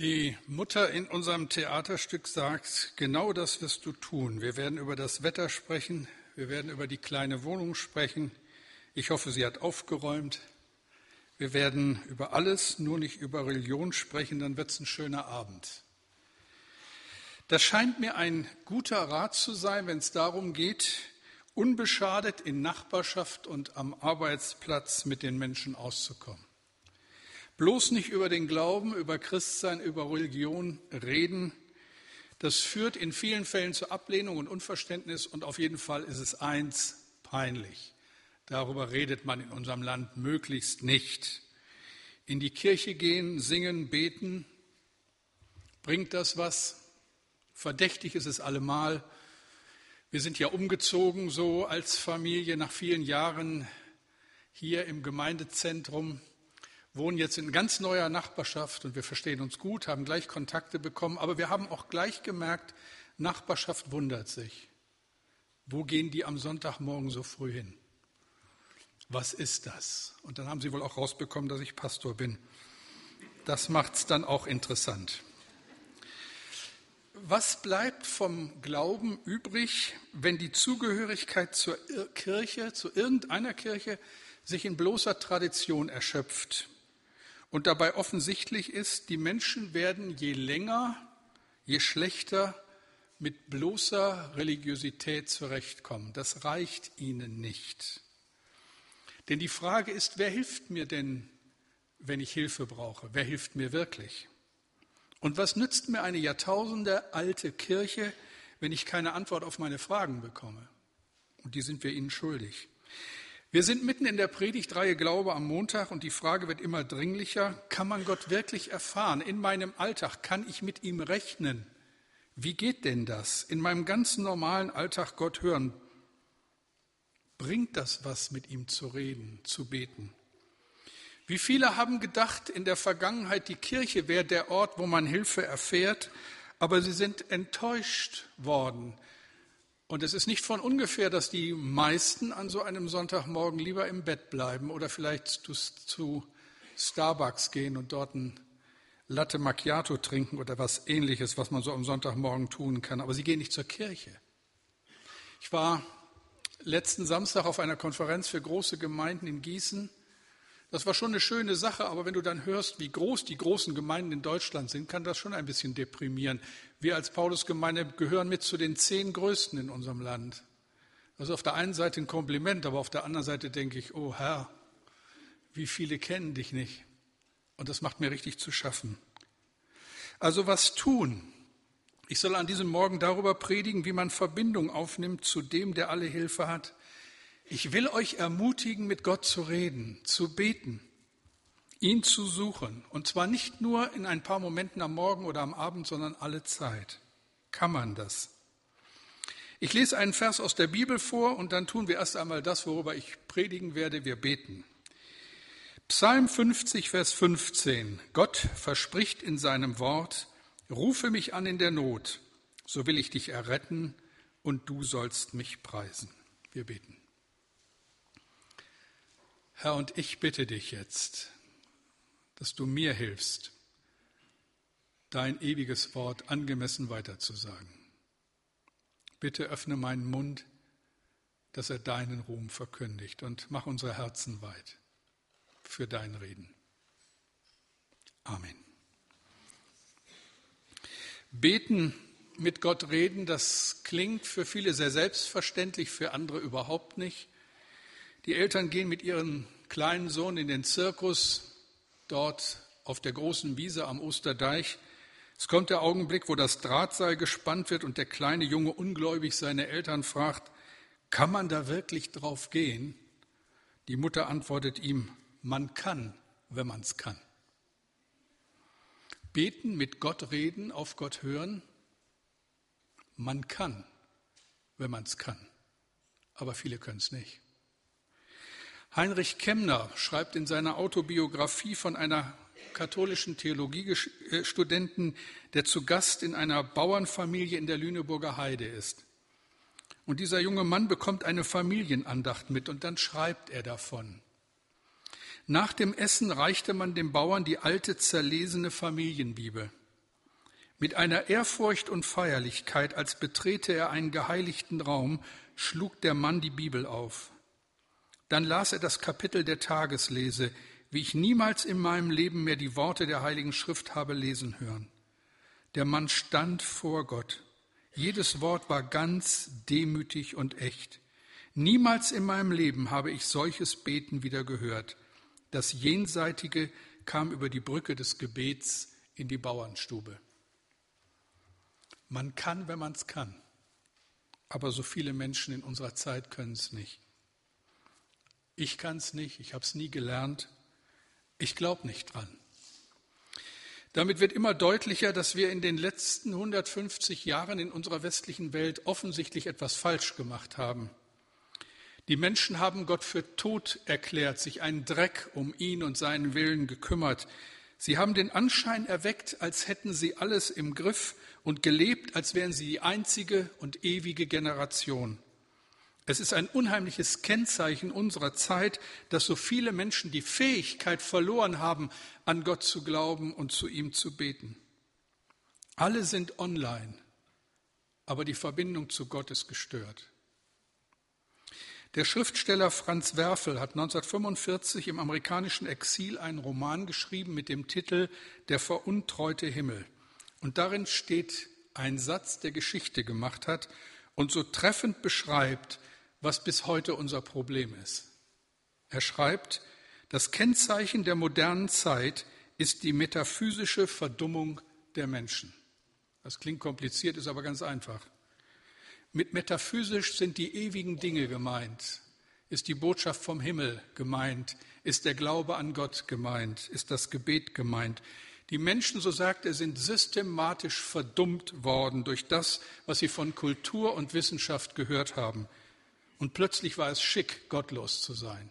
Die Mutter in unserem Theaterstück sagt, genau das wirst du tun. Wir werden über das Wetter sprechen, wir werden über die kleine Wohnung sprechen. Ich hoffe, sie hat aufgeräumt. Wir werden über alles, nur nicht über Religion sprechen, dann wird es ein schöner Abend. Das scheint mir ein guter Rat zu sein, wenn es darum geht, unbeschadet in Nachbarschaft und am Arbeitsplatz mit den Menschen auszukommen. Bloß nicht über den Glauben, über Christsein, über Religion reden. Das führt in vielen Fällen zu Ablehnung und Unverständnis und auf jeden Fall ist es eins peinlich. Darüber redet man in unserem Land möglichst nicht. In die Kirche gehen, singen, beten, bringt das was? Verdächtig ist es allemal. Wir sind ja umgezogen so als Familie nach vielen Jahren hier im Gemeindezentrum wohnen jetzt in ganz neuer Nachbarschaft und wir verstehen uns gut, haben gleich Kontakte bekommen, aber wir haben auch gleich gemerkt, Nachbarschaft wundert sich. Wo gehen die am Sonntagmorgen so früh hin? Was ist das? Und dann haben sie wohl auch rausbekommen, dass ich Pastor bin. Das macht es dann auch interessant. Was bleibt vom Glauben übrig, wenn die Zugehörigkeit zur Kirche, zu irgendeiner Kirche, sich in bloßer Tradition erschöpft? Und dabei offensichtlich ist, die Menschen werden je länger, je schlechter mit bloßer Religiosität zurechtkommen. Das reicht ihnen nicht. Denn die Frage ist, wer hilft mir denn, wenn ich Hilfe brauche? Wer hilft mir wirklich? Und was nützt mir eine Jahrtausende alte Kirche, wenn ich keine Antwort auf meine Fragen bekomme? Und die sind wir ihnen schuldig. Wir sind mitten in der Predigtreihe Glaube am Montag und die Frage wird immer dringlicher, kann man Gott wirklich erfahren? In meinem Alltag kann ich mit ihm rechnen? Wie geht denn das? In meinem ganzen normalen Alltag Gott hören? Bringt das was, mit ihm zu reden, zu beten? Wie viele haben gedacht, in der Vergangenheit die Kirche wäre der Ort, wo man Hilfe erfährt, aber sie sind enttäuscht worden und es ist nicht von ungefähr, dass die meisten an so einem Sonntagmorgen lieber im Bett bleiben oder vielleicht zu, Starbucks gehen und dort ein Latte Macchiato trinken oder was ähnliches, was man so am Sonntagmorgen tun kann. Aber sie gehen nicht zur Kirche. Ich war letzten Samstag auf einer Konferenz für große Gemeinden in Gießen das war schon eine schöne Sache, aber wenn du dann hörst, wie groß die großen Gemeinden in Deutschland sind, kann das schon ein bisschen deprimieren. Wir als Paulusgemeinde gehören mit zu den zehn größten in unserem Land. Das ist auf der einen Seite ein Kompliment, aber auf der anderen Seite denke ich, oh Herr, wie viele kennen dich nicht? Und das macht mir richtig zu schaffen. Also was tun? Ich soll an diesem Morgen darüber predigen, wie man Verbindung aufnimmt zu dem, der alle Hilfe hat. Ich will euch ermutigen, mit Gott zu reden, zu beten, ihn zu suchen. Und zwar nicht nur in ein paar Momenten am Morgen oder am Abend, sondern alle Zeit. Kann man das? Ich lese einen Vers aus der Bibel vor und dann tun wir erst einmal das, worüber ich predigen werde. Wir beten. Psalm 50, Vers 15. Gott verspricht in seinem Wort, rufe mich an in der Not, so will ich dich erretten und du sollst mich preisen. Wir beten. Herr, und ich bitte dich jetzt, dass du mir hilfst, dein ewiges Wort angemessen weiterzusagen. Bitte öffne meinen Mund, dass er deinen Ruhm verkündigt und mach unsere Herzen weit für dein Reden. Amen. Beten, mit Gott reden, das klingt für viele sehr selbstverständlich, für andere überhaupt nicht. Die Eltern gehen mit ihrem kleinen Sohn in den Zirkus, dort auf der großen Wiese am Osterdeich. Es kommt der Augenblick, wo das Drahtseil gespannt wird und der kleine Junge ungläubig seine Eltern fragt, kann man da wirklich drauf gehen? Die Mutter antwortet ihm, man kann, wenn man es kann. Beten, mit Gott reden, auf Gott hören, man kann, wenn man es kann. Aber viele können es nicht. Heinrich Kemner schreibt in seiner Autobiografie von einer katholischen Theologiestudenten, der zu Gast in einer Bauernfamilie in der Lüneburger Heide ist. Und dieser junge Mann bekommt eine Familienandacht mit und dann schreibt er davon. Nach dem Essen reichte man dem Bauern die alte zerlesene Familienbibel. Mit einer Ehrfurcht und Feierlichkeit, als betrete er einen geheiligten Raum, schlug der Mann die Bibel auf. Dann las er das Kapitel der Tageslese, wie ich niemals in meinem Leben mehr die Worte der Heiligen Schrift habe lesen hören. Der Mann stand vor Gott. Jedes Wort war ganz demütig und echt. Niemals in meinem Leben habe ich solches Beten wieder gehört. Das Jenseitige kam über die Brücke des Gebets in die Bauernstube. Man kann, wenn man es kann. Aber so viele Menschen in unserer Zeit können es nicht. Ich kann es nicht, ich habe es nie gelernt. Ich glaube nicht dran. Damit wird immer deutlicher, dass wir in den letzten 150 Jahren in unserer westlichen Welt offensichtlich etwas falsch gemacht haben. Die Menschen haben Gott für tot erklärt, sich einen Dreck um ihn und seinen Willen gekümmert. Sie haben den Anschein erweckt, als hätten sie alles im Griff und gelebt, als wären sie die einzige und ewige Generation. Es ist ein unheimliches Kennzeichen unserer Zeit, dass so viele Menschen die Fähigkeit verloren haben, an Gott zu glauben und zu ihm zu beten. Alle sind online, aber die Verbindung zu Gott ist gestört. Der Schriftsteller Franz Werfel hat 1945 im amerikanischen Exil einen Roman geschrieben mit dem Titel Der veruntreute Himmel. Und darin steht ein Satz, der Geschichte gemacht hat und so treffend beschreibt, was bis heute unser Problem ist. Er schreibt, das Kennzeichen der modernen Zeit ist die metaphysische Verdummung der Menschen. Das klingt kompliziert, ist aber ganz einfach. Mit metaphysisch sind die ewigen Dinge gemeint, ist die Botschaft vom Himmel gemeint, ist der Glaube an Gott gemeint, ist das Gebet gemeint. Die Menschen, so sagt er, sind systematisch verdummt worden durch das, was sie von Kultur und Wissenschaft gehört haben. Und plötzlich war es schick, gottlos zu sein.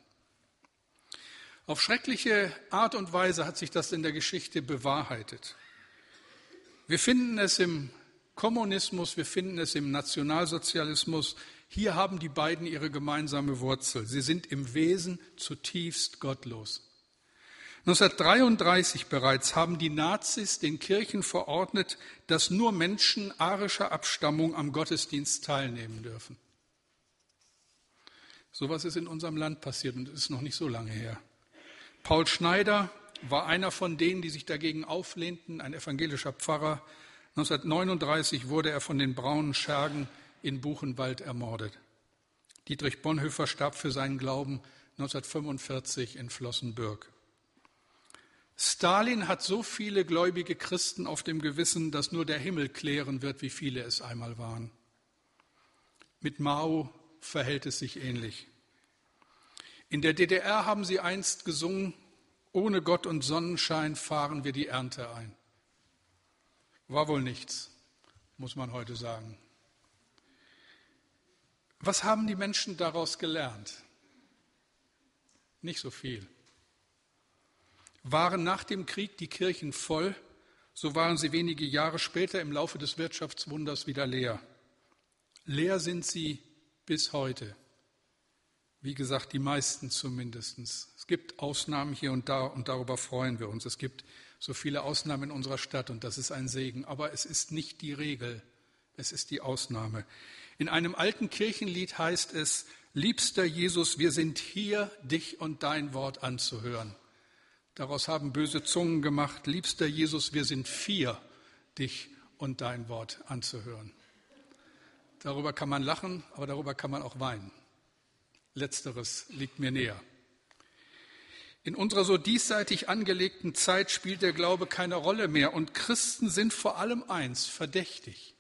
Auf schreckliche Art und Weise hat sich das in der Geschichte bewahrheitet. Wir finden es im Kommunismus, wir finden es im Nationalsozialismus. Hier haben die beiden ihre gemeinsame Wurzel. Sie sind im Wesen zutiefst gottlos. 1933 bereits haben die Nazis den Kirchen verordnet, dass nur Menschen arischer Abstammung am Gottesdienst teilnehmen dürfen. Sowas ist in unserem Land passiert und ist noch nicht so lange her. Paul Schneider war einer von denen, die sich dagegen auflehnten, ein evangelischer Pfarrer, 1939 wurde er von den braunen Schergen in Buchenwald ermordet. Dietrich Bonhoeffer starb für seinen Glauben 1945 in Flossenbürg. Stalin hat so viele gläubige Christen auf dem Gewissen, dass nur der Himmel klären wird, wie viele es einmal waren. Mit Mao verhält es sich ähnlich. In der DDR haben sie einst gesungen, ohne Gott und Sonnenschein fahren wir die Ernte ein. War wohl nichts, muss man heute sagen. Was haben die Menschen daraus gelernt? Nicht so viel. Waren nach dem Krieg die Kirchen voll, so waren sie wenige Jahre später im Laufe des Wirtschaftswunders wieder leer. Leer sind sie bis heute. Wie gesagt, die meisten zumindest. Es gibt Ausnahmen hier und da und darüber freuen wir uns. Es gibt so viele Ausnahmen in unserer Stadt und das ist ein Segen. Aber es ist nicht die Regel, es ist die Ausnahme. In einem alten Kirchenlied heißt es, Liebster Jesus, wir sind hier, dich und dein Wort anzuhören. Daraus haben böse Zungen gemacht, liebster Jesus, wir sind vier, dich und dein Wort anzuhören. Darüber kann man lachen, aber darüber kann man auch weinen. Letzteres liegt mir näher. In unserer so diesseitig angelegten Zeit spielt der Glaube keine Rolle mehr und Christen sind vor allem eins, verdächtig.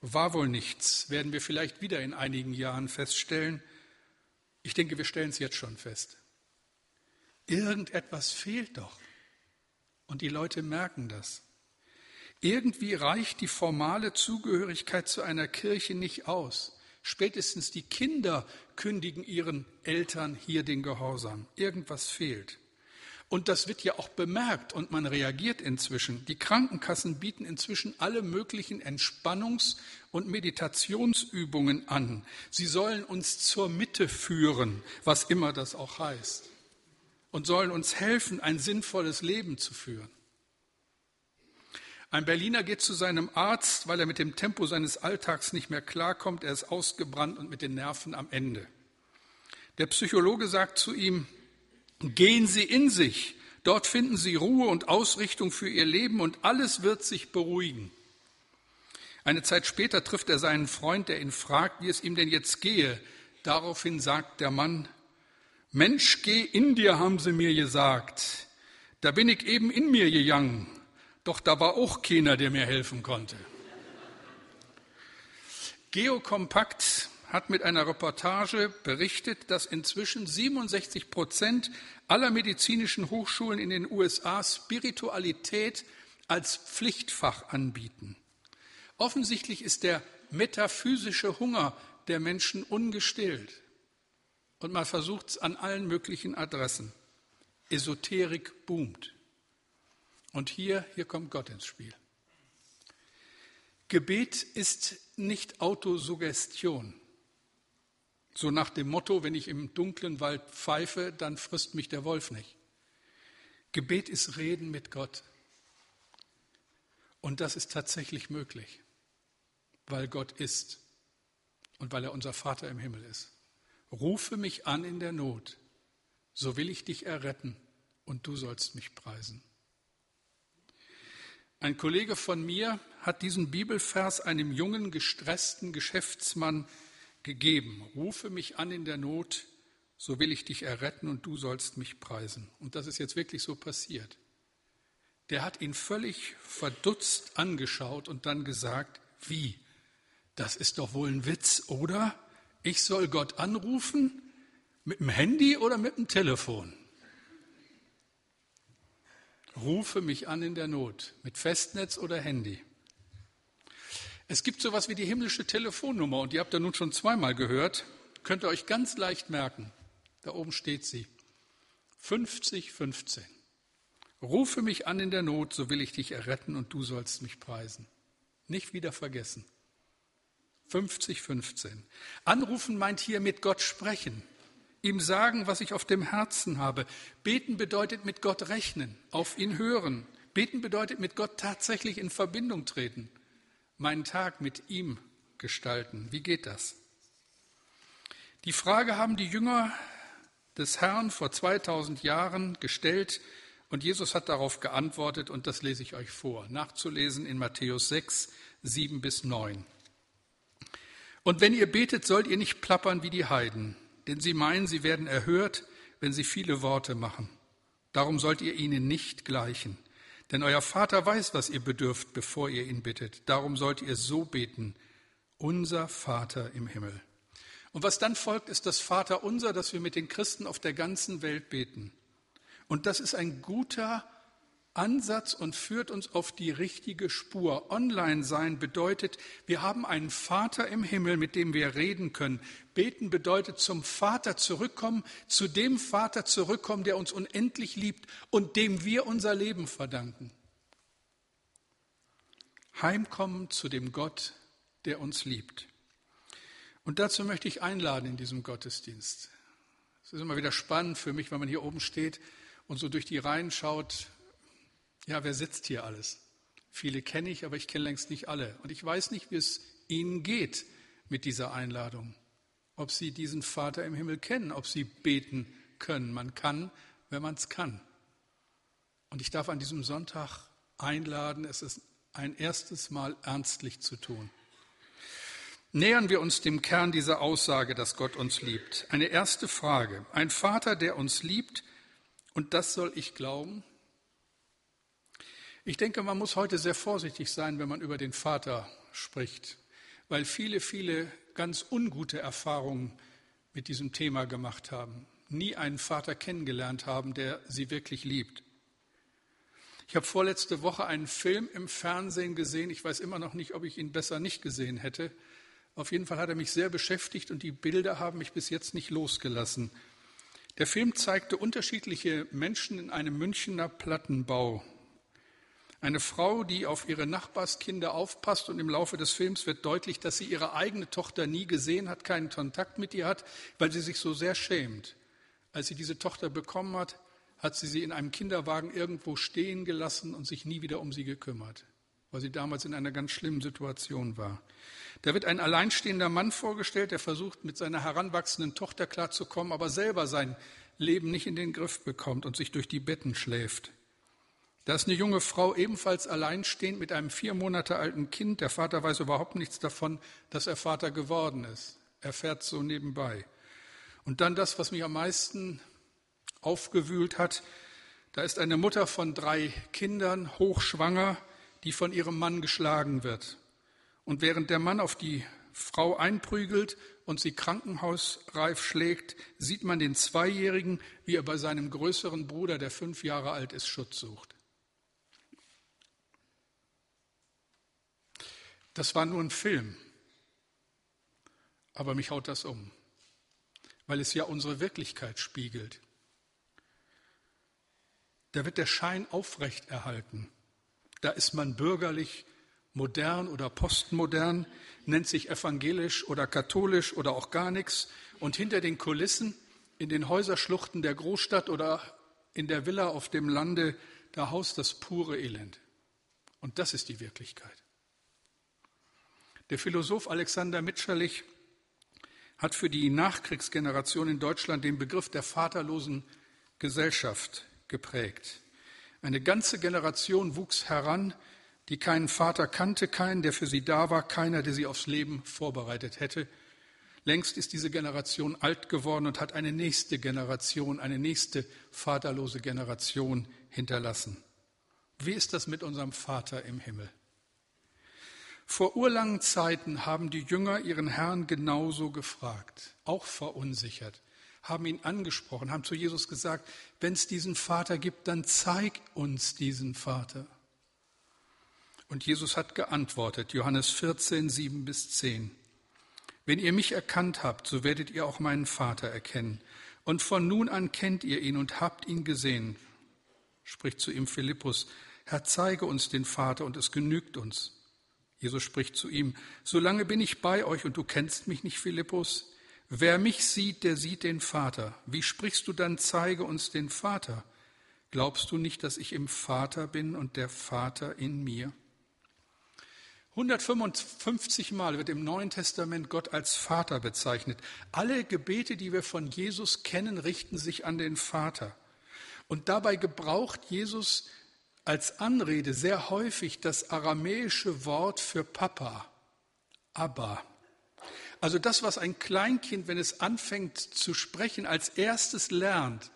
War wohl nichts, werden wir vielleicht wieder in einigen Jahren feststellen. Ich denke, wir stellen es jetzt schon fest. Irgendetwas fehlt doch. Und die Leute merken das. Irgendwie reicht die formale Zugehörigkeit zu einer Kirche nicht aus. Spätestens die Kinder kündigen ihren Eltern hier den Gehorsam. Irgendwas fehlt. Und das wird ja auch bemerkt und man reagiert inzwischen. Die Krankenkassen bieten inzwischen alle möglichen Entspannungs- und Meditationsübungen an. Sie sollen uns zur Mitte führen, was immer das auch heißt. Und sollen uns helfen, ein sinnvolles Leben zu führen. Ein Berliner geht zu seinem Arzt, weil er mit dem Tempo seines Alltags nicht mehr klarkommt. Er ist ausgebrannt und mit den Nerven am Ende. Der Psychologe sagt zu ihm, gehen Sie in sich. Dort finden Sie Ruhe und Ausrichtung für Ihr Leben und alles wird sich beruhigen. Eine Zeit später trifft er seinen Freund, der ihn fragt, wie es ihm denn jetzt gehe. Daraufhin sagt der Mann, Mensch, geh in dir, haben sie mir gesagt. Da bin ich eben in mir gegangen. Doch da war auch keiner, der mir helfen konnte. Geokompakt hat mit einer Reportage berichtet, dass inzwischen 67 Prozent aller medizinischen Hochschulen in den USA Spiritualität als Pflichtfach anbieten. Offensichtlich ist der metaphysische Hunger der Menschen ungestillt. Und man versucht es an allen möglichen Adressen. Esoterik boomt. Und hier, hier kommt Gott ins Spiel. Gebet ist nicht Autosuggestion. So nach dem Motto, wenn ich im dunklen Wald pfeife, dann frisst mich der Wolf nicht. Gebet ist Reden mit Gott. Und das ist tatsächlich möglich, weil Gott ist und weil er unser Vater im Himmel ist. Rufe mich an in der Not, so will ich dich erretten und du sollst mich preisen. Ein Kollege von mir hat diesen Bibelvers einem jungen, gestressten Geschäftsmann gegeben. Rufe mich an in der Not, so will ich dich erretten und du sollst mich preisen. Und das ist jetzt wirklich so passiert. Der hat ihn völlig verdutzt angeschaut und dann gesagt, wie? Das ist doch wohl ein Witz, oder? Ich soll Gott anrufen? Mit dem Handy oder mit dem Telefon? Rufe mich an in der Not, mit Festnetz oder Handy. Es gibt sowas wie die himmlische Telefonnummer und die habt ihr nun schon zweimal gehört. Könnt ihr euch ganz leicht merken. Da oben steht sie. 5015. Rufe mich an in der Not, so will ich dich erretten und du sollst mich preisen. Nicht wieder vergessen. 5015. Anrufen meint hier mit Gott sprechen ihm sagen, was ich auf dem Herzen habe. Beten bedeutet mit Gott rechnen, auf ihn hören. Beten bedeutet mit Gott tatsächlich in Verbindung treten, meinen Tag mit ihm gestalten. Wie geht das? Die Frage haben die Jünger des Herrn vor 2000 Jahren gestellt und Jesus hat darauf geantwortet und das lese ich euch vor, nachzulesen in Matthäus 6, 7 bis 9. Und wenn ihr betet, sollt ihr nicht plappern wie die Heiden denn sie meinen, sie werden erhört, wenn sie viele Worte machen. Darum sollt ihr ihnen nicht gleichen. Denn euer Vater weiß, was ihr bedürft, bevor ihr ihn bittet. Darum sollt ihr so beten, unser Vater im Himmel. Und was dann folgt, ist das Vater unser, das wir mit den Christen auf der ganzen Welt beten. Und das ist ein guter Ansatz und führt uns auf die richtige Spur. Online sein bedeutet, wir haben einen Vater im Himmel, mit dem wir reden können. Beten bedeutet zum Vater zurückkommen, zu dem Vater zurückkommen, der uns unendlich liebt und dem wir unser Leben verdanken. Heimkommen zu dem Gott, der uns liebt. Und dazu möchte ich einladen in diesem Gottesdienst. Es ist immer wieder spannend für mich, wenn man hier oben steht und so durch die Reihen schaut, ja, wer sitzt hier alles? Viele kenne ich, aber ich kenne längst nicht alle. Und ich weiß nicht, wie es Ihnen geht mit dieser Einladung. Ob Sie diesen Vater im Himmel kennen, ob Sie beten können. Man kann, wenn man es kann. Und ich darf an diesem Sonntag einladen, es ist ein erstes Mal ernstlich zu tun. Nähern wir uns dem Kern dieser Aussage, dass Gott uns liebt. Eine erste Frage. Ein Vater, der uns liebt, und das soll ich glauben, ich denke, man muss heute sehr vorsichtig sein, wenn man über den Vater spricht, weil viele, viele ganz ungute Erfahrungen mit diesem Thema gemacht haben, nie einen Vater kennengelernt haben, der sie wirklich liebt. Ich habe vorletzte Woche einen Film im Fernsehen gesehen. Ich weiß immer noch nicht, ob ich ihn besser nicht gesehen hätte. Auf jeden Fall hat er mich sehr beschäftigt und die Bilder haben mich bis jetzt nicht losgelassen. Der Film zeigte unterschiedliche Menschen in einem Münchner Plattenbau. Eine Frau, die auf ihre Nachbarskinder aufpasst und im Laufe des Films wird deutlich, dass sie ihre eigene Tochter nie gesehen hat, keinen Kontakt mit ihr hat, weil sie sich so sehr schämt. Als sie diese Tochter bekommen hat, hat sie sie in einem Kinderwagen irgendwo stehen gelassen und sich nie wieder um sie gekümmert. weil sie damals in einer ganz schlimmen Situation war. Da wird ein alleinstehender Mann vorgestellt, der versucht, mit seiner heranwachsenden Tochter klarzukommen, aber selber sein Leben nicht in den Griff bekommt und sich durch die Betten schläft. Da ist eine junge Frau ebenfalls alleinstehend mit einem vier Monate alten Kind. Der Vater weiß überhaupt nichts davon, dass er Vater geworden ist. Er fährt so nebenbei. Und dann das, was mich am meisten aufgewühlt hat. Da ist eine Mutter von drei Kindern, hochschwanger, die von ihrem Mann geschlagen wird. Und während der Mann auf die Frau einprügelt und sie krankenhausreif schlägt, sieht man den Zweijährigen, wie er bei seinem größeren Bruder, der fünf Jahre alt ist, Schutz sucht. Das war nur ein Film, aber mich haut das um, weil es ja unsere Wirklichkeit spiegelt. Da wird der Schein aufrechterhalten. Da ist man bürgerlich, modern oder postmodern, nennt sich evangelisch oder katholisch oder auch gar nichts. Und hinter den Kulissen, in den Häuserschluchten der Großstadt oder in der Villa auf dem Lande, da haust das pure Elend. Und das ist die Wirklichkeit. Der Philosoph Alexander Mitscherlich hat für die Nachkriegsgeneration in Deutschland den Begriff der vaterlosen Gesellschaft geprägt. Eine ganze Generation wuchs heran, die keinen Vater kannte, keinen, der für sie da war, keiner, der sie aufs Leben vorbereitet hätte. Längst ist diese Generation alt geworden und hat eine nächste Generation, eine nächste vaterlose Generation hinterlassen. Wie ist das mit unserem Vater im Himmel? Vor urlangen Zeiten haben die Jünger ihren Herrn genauso gefragt, auch verunsichert haben ihn angesprochen, haben zu Jesus gesagt, wenn es diesen Vater gibt, dann zeig uns diesen Vater. Und Jesus hat geantwortet, Johannes 14, 7 bis 10. Wenn ihr mich erkannt habt, so werdet ihr auch meinen Vater erkennen. Und von nun an kennt ihr ihn und habt ihn gesehen. Spricht zu ihm Philippus, Herr, zeige uns den Vater und es genügt uns. Jesus spricht zu ihm, solange bin ich bei euch und du kennst mich nicht, Philippus. Wer mich sieht, der sieht den Vater. Wie sprichst du dann, zeige uns den Vater? Glaubst du nicht, dass ich im Vater bin und der Vater in mir? 155 Mal wird im Neuen Testament Gott als Vater bezeichnet. Alle Gebete, die wir von Jesus kennen, richten sich an den Vater. Und dabei gebraucht Jesus als Anrede sehr häufig das aramäische Wort für Papa, Abba. Also das, was ein Kleinkind, wenn es anfängt zu sprechen, als erstes lernt,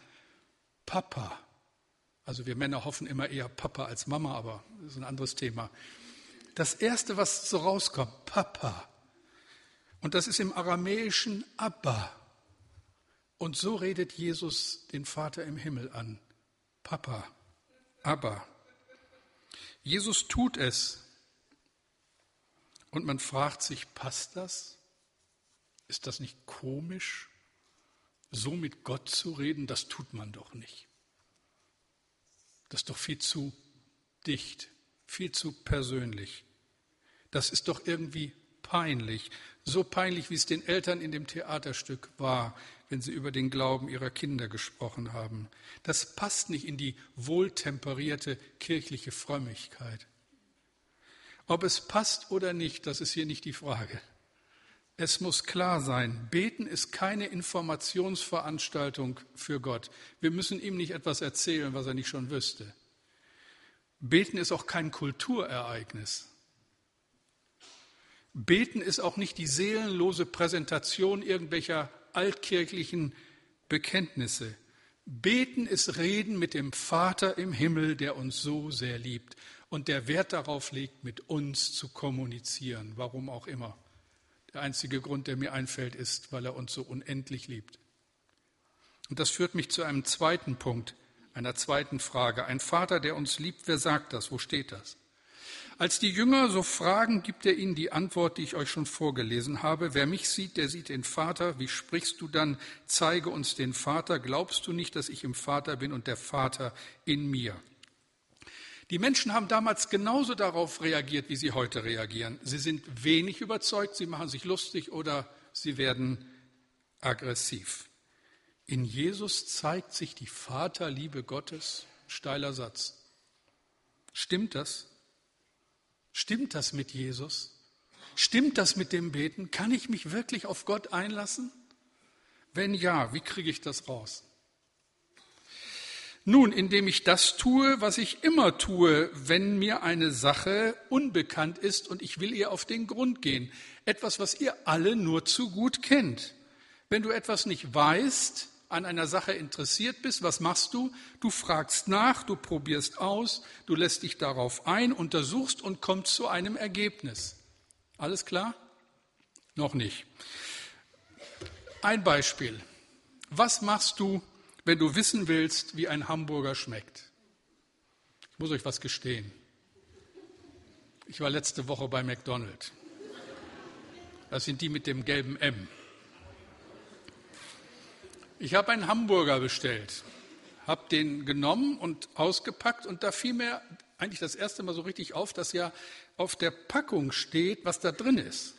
Papa. Also wir Männer hoffen immer eher Papa als Mama, aber das ist ein anderes Thema. Das Erste, was so rauskommt, Papa. Und das ist im Aramäischen Abba. Und so redet Jesus den Vater im Himmel an. Papa, Abba. Jesus tut es. Und man fragt sich, passt das? Ist das nicht komisch, so mit Gott zu reden? Das tut man doch nicht. Das ist doch viel zu dicht, viel zu persönlich. Das ist doch irgendwie peinlich. So peinlich, wie es den Eltern in dem Theaterstück war, wenn sie über den Glauben ihrer Kinder gesprochen haben. Das passt nicht in die wohltemperierte kirchliche Frömmigkeit. Ob es passt oder nicht, das ist hier nicht die Frage. Es muss klar sein, beten ist keine Informationsveranstaltung für Gott. Wir müssen ihm nicht etwas erzählen, was er nicht schon wüsste. Beten ist auch kein Kulturereignis. Beten ist auch nicht die seelenlose Präsentation irgendwelcher altkirchlichen Bekenntnisse. Beten ist Reden mit dem Vater im Himmel, der uns so sehr liebt und der Wert darauf legt, mit uns zu kommunizieren, warum auch immer. Der einzige Grund, der mir einfällt, ist, weil er uns so unendlich liebt. Und das führt mich zu einem zweiten Punkt, einer zweiten Frage. Ein Vater, der uns liebt, wer sagt das? Wo steht das? Als die Jünger so fragen, gibt er ihnen die Antwort, die ich euch schon vorgelesen habe. Wer mich sieht, der sieht den Vater. Wie sprichst du dann? Zeige uns den Vater. Glaubst du nicht, dass ich im Vater bin und der Vater in mir? Die Menschen haben damals genauso darauf reagiert, wie sie heute reagieren. Sie sind wenig überzeugt, sie machen sich lustig oder sie werden aggressiv. In Jesus zeigt sich die Vaterliebe Gottes. Steiler Satz. Stimmt das? Stimmt das mit Jesus? Stimmt das mit dem Beten? Kann ich mich wirklich auf Gott einlassen? Wenn ja, wie kriege ich das raus? Nun, indem ich das tue, was ich immer tue, wenn mir eine Sache unbekannt ist und ich will ihr auf den Grund gehen. Etwas, was ihr alle nur zu gut kennt. Wenn du etwas nicht weißt, an einer Sache interessiert bist, was machst du? Du fragst nach, du probierst aus, du lässt dich darauf ein, untersuchst und kommst zu einem Ergebnis. Alles klar? Noch nicht. Ein Beispiel. Was machst du, wenn du wissen willst, wie ein Hamburger schmeckt. Ich muss euch was gestehen. Ich war letzte Woche bei McDonald's. Das sind die mit dem gelben M. Ich habe einen Hamburger bestellt, habe den genommen und ausgepackt und da fiel mir eigentlich das erste Mal so richtig auf, dass ja auf der Packung steht, was da drin ist.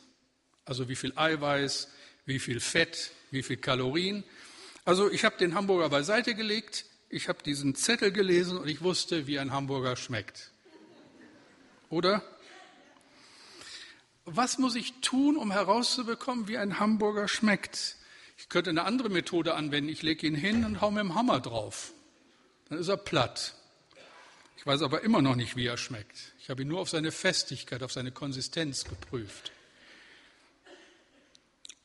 Also wie viel Eiweiß, wie viel Fett, wie viel Kalorien. Also ich habe den Hamburger beiseite gelegt, ich habe diesen Zettel gelesen und ich wusste, wie ein Hamburger schmeckt. Oder? Was muss ich tun, um herauszubekommen, wie ein Hamburger schmeckt? Ich könnte eine andere Methode anwenden. Ich lege ihn hin und hau mit dem Hammer drauf. Dann ist er platt. Ich weiß aber immer noch nicht, wie er schmeckt. Ich habe ihn nur auf seine Festigkeit, auf seine Konsistenz geprüft.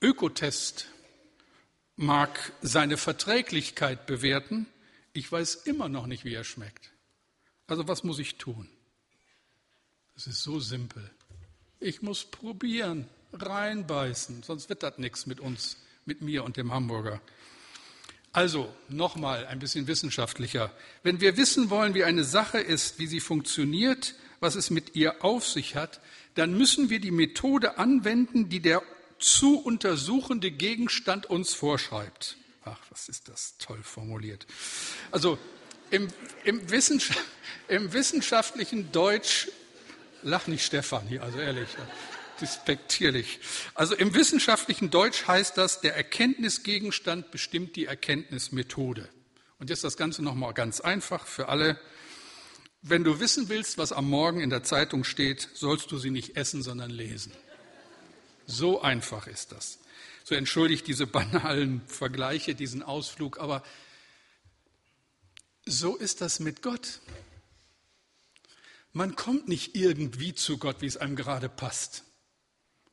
Ökotest mag seine Verträglichkeit bewerten, ich weiß immer noch nicht, wie er schmeckt. Also was muss ich tun? Es ist so simpel. Ich muss probieren, reinbeißen, sonst wird das nichts mit uns, mit mir und dem Hamburger. Also nochmal ein bisschen wissenschaftlicher. Wenn wir wissen wollen, wie eine Sache ist, wie sie funktioniert, was es mit ihr auf sich hat, dann müssen wir die Methode anwenden, die der zu untersuchende Gegenstand uns vorschreibt. Ach, was ist das toll formuliert. Also im, im, Wissenschaft, im wissenschaftlichen Deutsch, lach nicht Stefan hier, also ehrlich, despektierlich. Also im wissenschaftlichen Deutsch heißt das, der Erkenntnisgegenstand bestimmt die Erkenntnismethode. Und jetzt das Ganze nochmal ganz einfach für alle. Wenn du wissen willst, was am Morgen in der Zeitung steht, sollst du sie nicht essen, sondern lesen. So einfach ist das. So entschuldigt diese banalen Vergleiche, diesen Ausflug, aber so ist das mit Gott. Man kommt nicht irgendwie zu Gott, wie es einem gerade passt.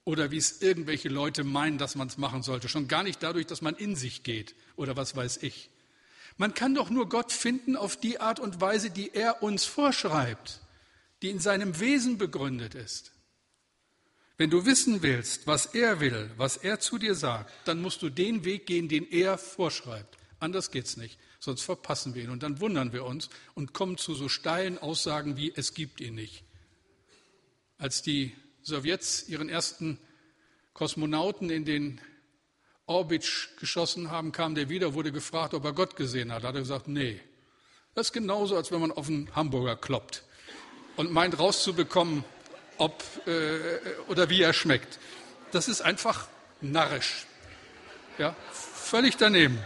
Oder wie es irgendwelche Leute meinen, dass man es machen sollte. Schon gar nicht dadurch, dass man in sich geht oder was weiß ich. Man kann doch nur Gott finden auf die Art und Weise, die er uns vorschreibt, die in seinem Wesen begründet ist. Wenn du wissen willst, was er will, was er zu dir sagt, dann musst du den Weg gehen, den er vorschreibt. Anders geht's nicht, sonst verpassen wir ihn und dann wundern wir uns und kommen zu so steilen Aussagen wie es gibt ihn nicht. Als die Sowjets ihren ersten Kosmonauten in den Orbit geschossen haben, kam der wieder, wurde gefragt, ob er Gott gesehen hat. Da hat er gesagt, nee. Das ist genauso, als wenn man auf einen Hamburger kloppt und meint rauszubekommen, ob äh, oder wie er schmeckt. Das ist einfach narrisch. Ja, völlig daneben.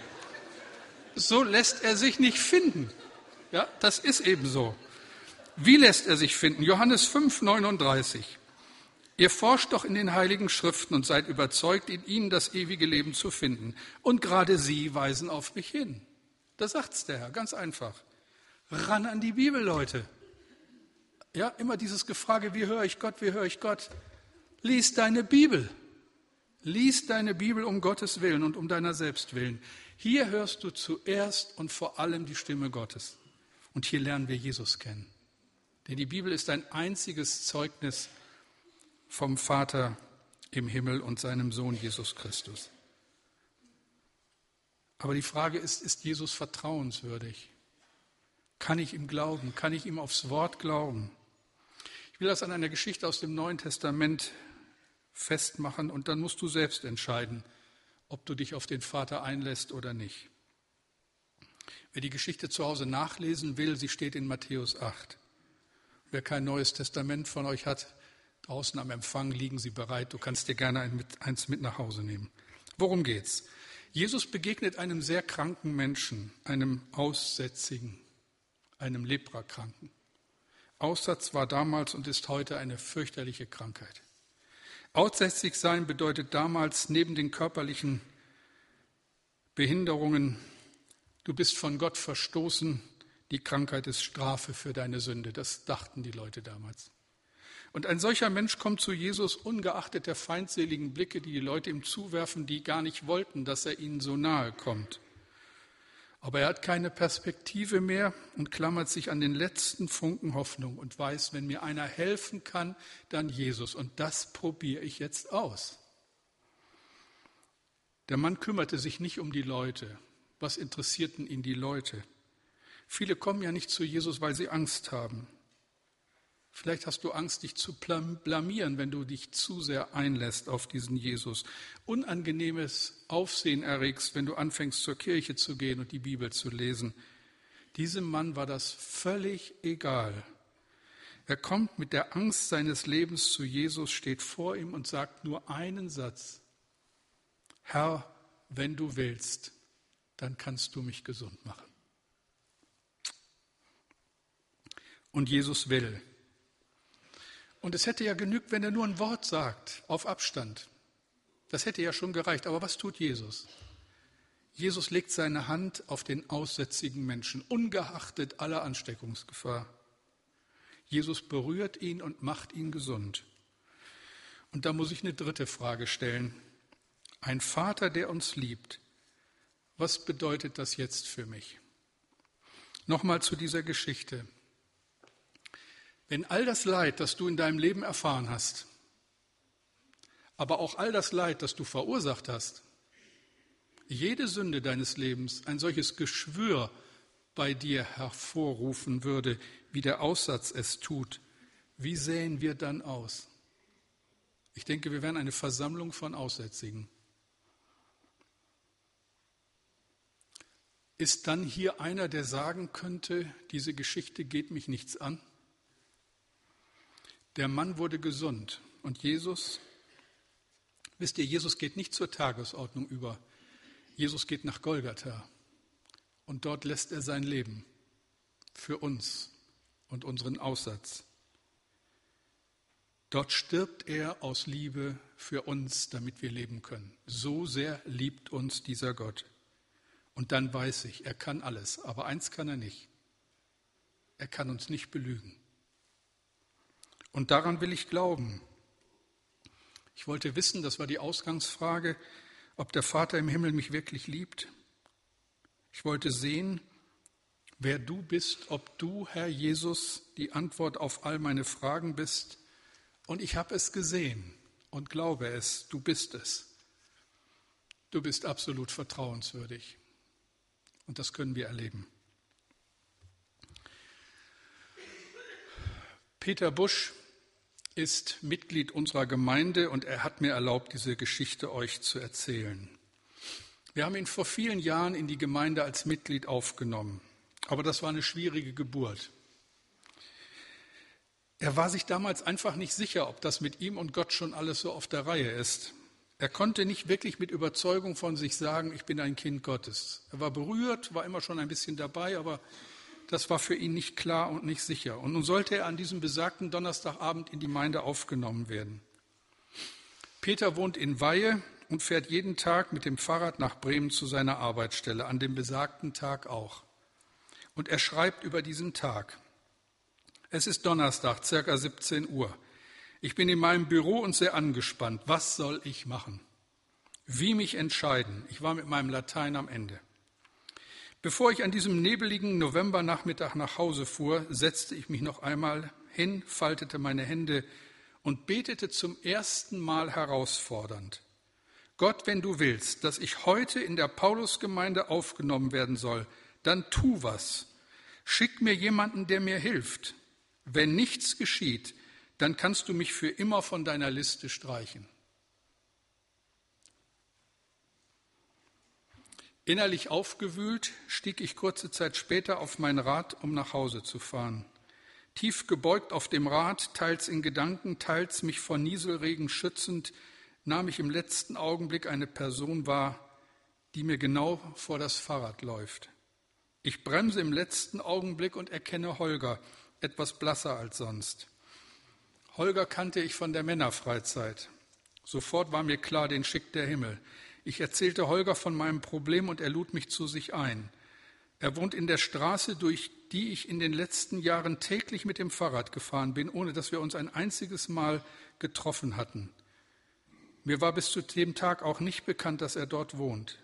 So lässt er sich nicht finden. Ja, das ist eben so. Wie lässt er sich finden? Johannes 5, 39. Ihr forscht doch in den heiligen Schriften und seid überzeugt, in ihnen das ewige Leben zu finden. Und gerade sie weisen auf mich hin. Da sagt's der Herr, ganz einfach. Ran an die Bibel, Leute. Ja, immer dieses Gefrage, wie höre ich Gott, wie höre ich Gott? Lies deine Bibel. Lies deine Bibel um Gottes Willen und um deiner selbst willen. Hier hörst du zuerst und vor allem die Stimme Gottes. Und hier lernen wir Jesus kennen. Denn die Bibel ist ein einziges Zeugnis vom Vater im Himmel und seinem Sohn Jesus Christus. Aber die Frage ist, ist Jesus vertrauenswürdig? Kann ich ihm glauben? Kann ich ihm aufs Wort glauben? Ich will das an einer Geschichte aus dem Neuen Testament festmachen und dann musst du selbst entscheiden, ob du dich auf den Vater einlässt oder nicht. Wer die Geschichte zu Hause nachlesen will, sie steht in Matthäus 8. Wer kein neues Testament von euch hat, draußen am Empfang liegen sie bereit. Du kannst dir gerne eins mit nach Hause nehmen. Worum geht's? Jesus begegnet einem sehr kranken Menschen, einem Aussätzigen, einem Leprakranken. Aussatz war damals und ist heute eine fürchterliche Krankheit. Aussätzig sein bedeutet damals neben den körperlichen Behinderungen, du bist von Gott verstoßen, die Krankheit ist Strafe für deine Sünde. Das dachten die Leute damals. Und ein solcher Mensch kommt zu Jesus ungeachtet der feindseligen Blicke, die die Leute ihm zuwerfen, die gar nicht wollten, dass er ihnen so nahe kommt. Aber er hat keine Perspektive mehr und klammert sich an den letzten Funken Hoffnung und weiß, wenn mir einer helfen kann, dann Jesus. Und das probiere ich jetzt aus. Der Mann kümmerte sich nicht um die Leute. Was interessierten ihn die Leute? Viele kommen ja nicht zu Jesus, weil sie Angst haben. Vielleicht hast du Angst, dich zu blamieren, wenn du dich zu sehr einlässt auf diesen Jesus. Unangenehmes Aufsehen erregst, wenn du anfängst zur Kirche zu gehen und die Bibel zu lesen. Diesem Mann war das völlig egal. Er kommt mit der Angst seines Lebens zu Jesus, steht vor ihm und sagt nur einen Satz. Herr, wenn du willst, dann kannst du mich gesund machen. Und Jesus will. Und es hätte ja genügt, wenn er nur ein Wort sagt, auf Abstand. Das hätte ja schon gereicht. Aber was tut Jesus? Jesus legt seine Hand auf den aussätzigen Menschen, ungeachtet aller Ansteckungsgefahr. Jesus berührt ihn und macht ihn gesund. Und da muss ich eine dritte Frage stellen. Ein Vater, der uns liebt, was bedeutet das jetzt für mich? Nochmal zu dieser Geschichte. Wenn all das Leid, das du in deinem Leben erfahren hast, aber auch all das Leid, das du verursacht hast, jede Sünde deines Lebens ein solches Geschwür bei dir hervorrufen würde, wie der Aussatz es tut, wie sähen wir dann aus? Ich denke, wir wären eine Versammlung von Aussätzigen. Ist dann hier einer, der sagen könnte, diese Geschichte geht mich nichts an? Der Mann wurde gesund und Jesus, wisst ihr, Jesus geht nicht zur Tagesordnung über. Jesus geht nach Golgatha und dort lässt er sein Leben für uns und unseren Aussatz. Dort stirbt er aus Liebe für uns, damit wir leben können. So sehr liebt uns dieser Gott. Und dann weiß ich, er kann alles, aber eins kann er nicht. Er kann uns nicht belügen. Und daran will ich glauben. Ich wollte wissen, das war die Ausgangsfrage, ob der Vater im Himmel mich wirklich liebt. Ich wollte sehen, wer du bist, ob du, Herr Jesus, die Antwort auf all meine Fragen bist. Und ich habe es gesehen und glaube es, du bist es. Du bist absolut vertrauenswürdig. Und das können wir erleben. Peter Busch ist Mitglied unserer Gemeinde und er hat mir erlaubt, diese Geschichte euch zu erzählen. Wir haben ihn vor vielen Jahren in die Gemeinde als Mitglied aufgenommen, aber das war eine schwierige Geburt. Er war sich damals einfach nicht sicher, ob das mit ihm und Gott schon alles so auf der Reihe ist. Er konnte nicht wirklich mit Überzeugung von sich sagen, ich bin ein Kind Gottes. Er war berührt, war immer schon ein bisschen dabei, aber das war für ihn nicht klar und nicht sicher. Und nun sollte er an diesem besagten Donnerstagabend in die Gemeinde aufgenommen werden. Peter wohnt in Weihe und fährt jeden Tag mit dem Fahrrad nach Bremen zu seiner Arbeitsstelle, an dem besagten Tag auch. Und er schreibt über diesen Tag. Es ist Donnerstag, circa 17 Uhr. Ich bin in meinem Büro und sehr angespannt. Was soll ich machen? Wie mich entscheiden? Ich war mit meinem Latein am Ende. Bevor ich an diesem nebeligen Novembernachmittag nach Hause fuhr, setzte ich mich noch einmal hin, faltete meine Hände und betete zum ersten Mal herausfordernd. Gott, wenn du willst, dass ich heute in der Paulusgemeinde aufgenommen werden soll, dann tu was. Schick mir jemanden, der mir hilft. Wenn nichts geschieht, dann kannst du mich für immer von deiner Liste streichen. Innerlich aufgewühlt stieg ich kurze Zeit später auf mein Rad, um nach Hause zu fahren. Tief gebeugt auf dem Rad, teils in Gedanken, teils mich vor Nieselregen schützend, nahm ich im letzten Augenblick eine Person wahr, die mir genau vor das Fahrrad läuft. Ich bremse im letzten Augenblick und erkenne Holger, etwas blasser als sonst. Holger kannte ich von der Männerfreizeit. Sofort war mir klar, den schickt der Himmel. Ich erzählte Holger von meinem Problem und er lud mich zu sich ein. Er wohnt in der Straße, durch die ich in den letzten Jahren täglich mit dem Fahrrad gefahren bin, ohne dass wir uns ein einziges Mal getroffen hatten. Mir war bis zu dem Tag auch nicht bekannt, dass er dort wohnt.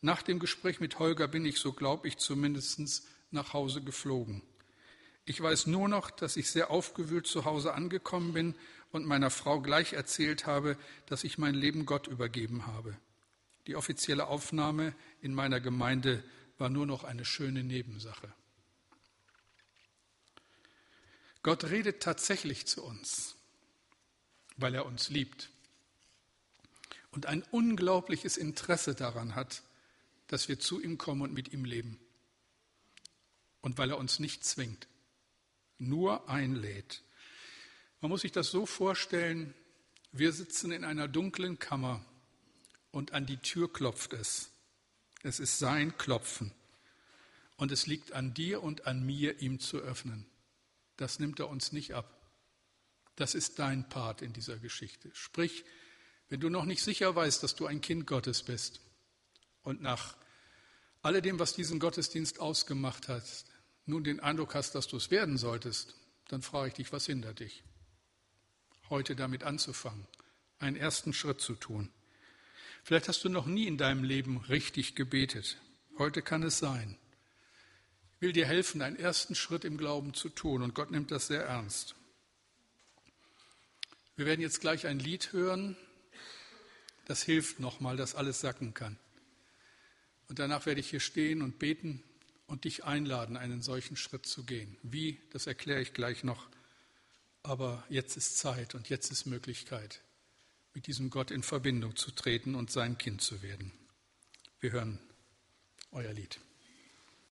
Nach dem Gespräch mit Holger bin ich, so glaube ich zumindest, nach Hause geflogen. Ich weiß nur noch, dass ich sehr aufgewühlt zu Hause angekommen bin und meiner Frau gleich erzählt habe, dass ich mein Leben Gott übergeben habe. Die offizielle Aufnahme in meiner Gemeinde war nur noch eine schöne Nebensache. Gott redet tatsächlich zu uns, weil er uns liebt und ein unglaubliches Interesse daran hat, dass wir zu ihm kommen und mit ihm leben. Und weil er uns nicht zwingt nur einlädt. Man muss sich das so vorstellen, wir sitzen in einer dunklen Kammer und an die Tür klopft es. Es ist sein Klopfen. Und es liegt an dir und an mir, ihm zu öffnen. Das nimmt er uns nicht ab. Das ist dein Part in dieser Geschichte. Sprich, wenn du noch nicht sicher weißt, dass du ein Kind Gottes bist und nach alledem, was diesen Gottesdienst ausgemacht hat, nun den Eindruck hast, dass du es werden solltest, dann frage ich dich, was hindert dich? Heute damit anzufangen, einen ersten Schritt zu tun. Vielleicht hast du noch nie in deinem Leben richtig gebetet. Heute kann es sein. Ich will dir helfen, einen ersten Schritt im Glauben zu tun und Gott nimmt das sehr ernst. Wir werden jetzt gleich ein Lied hören, das hilft nochmal, dass alles sacken kann. Und danach werde ich hier stehen und beten und dich einladen, einen solchen Schritt zu gehen. Wie, das erkläre ich gleich noch. Aber jetzt ist Zeit und jetzt ist Möglichkeit, mit diesem Gott in Verbindung zu treten und sein Kind zu werden. Wir hören euer Lied.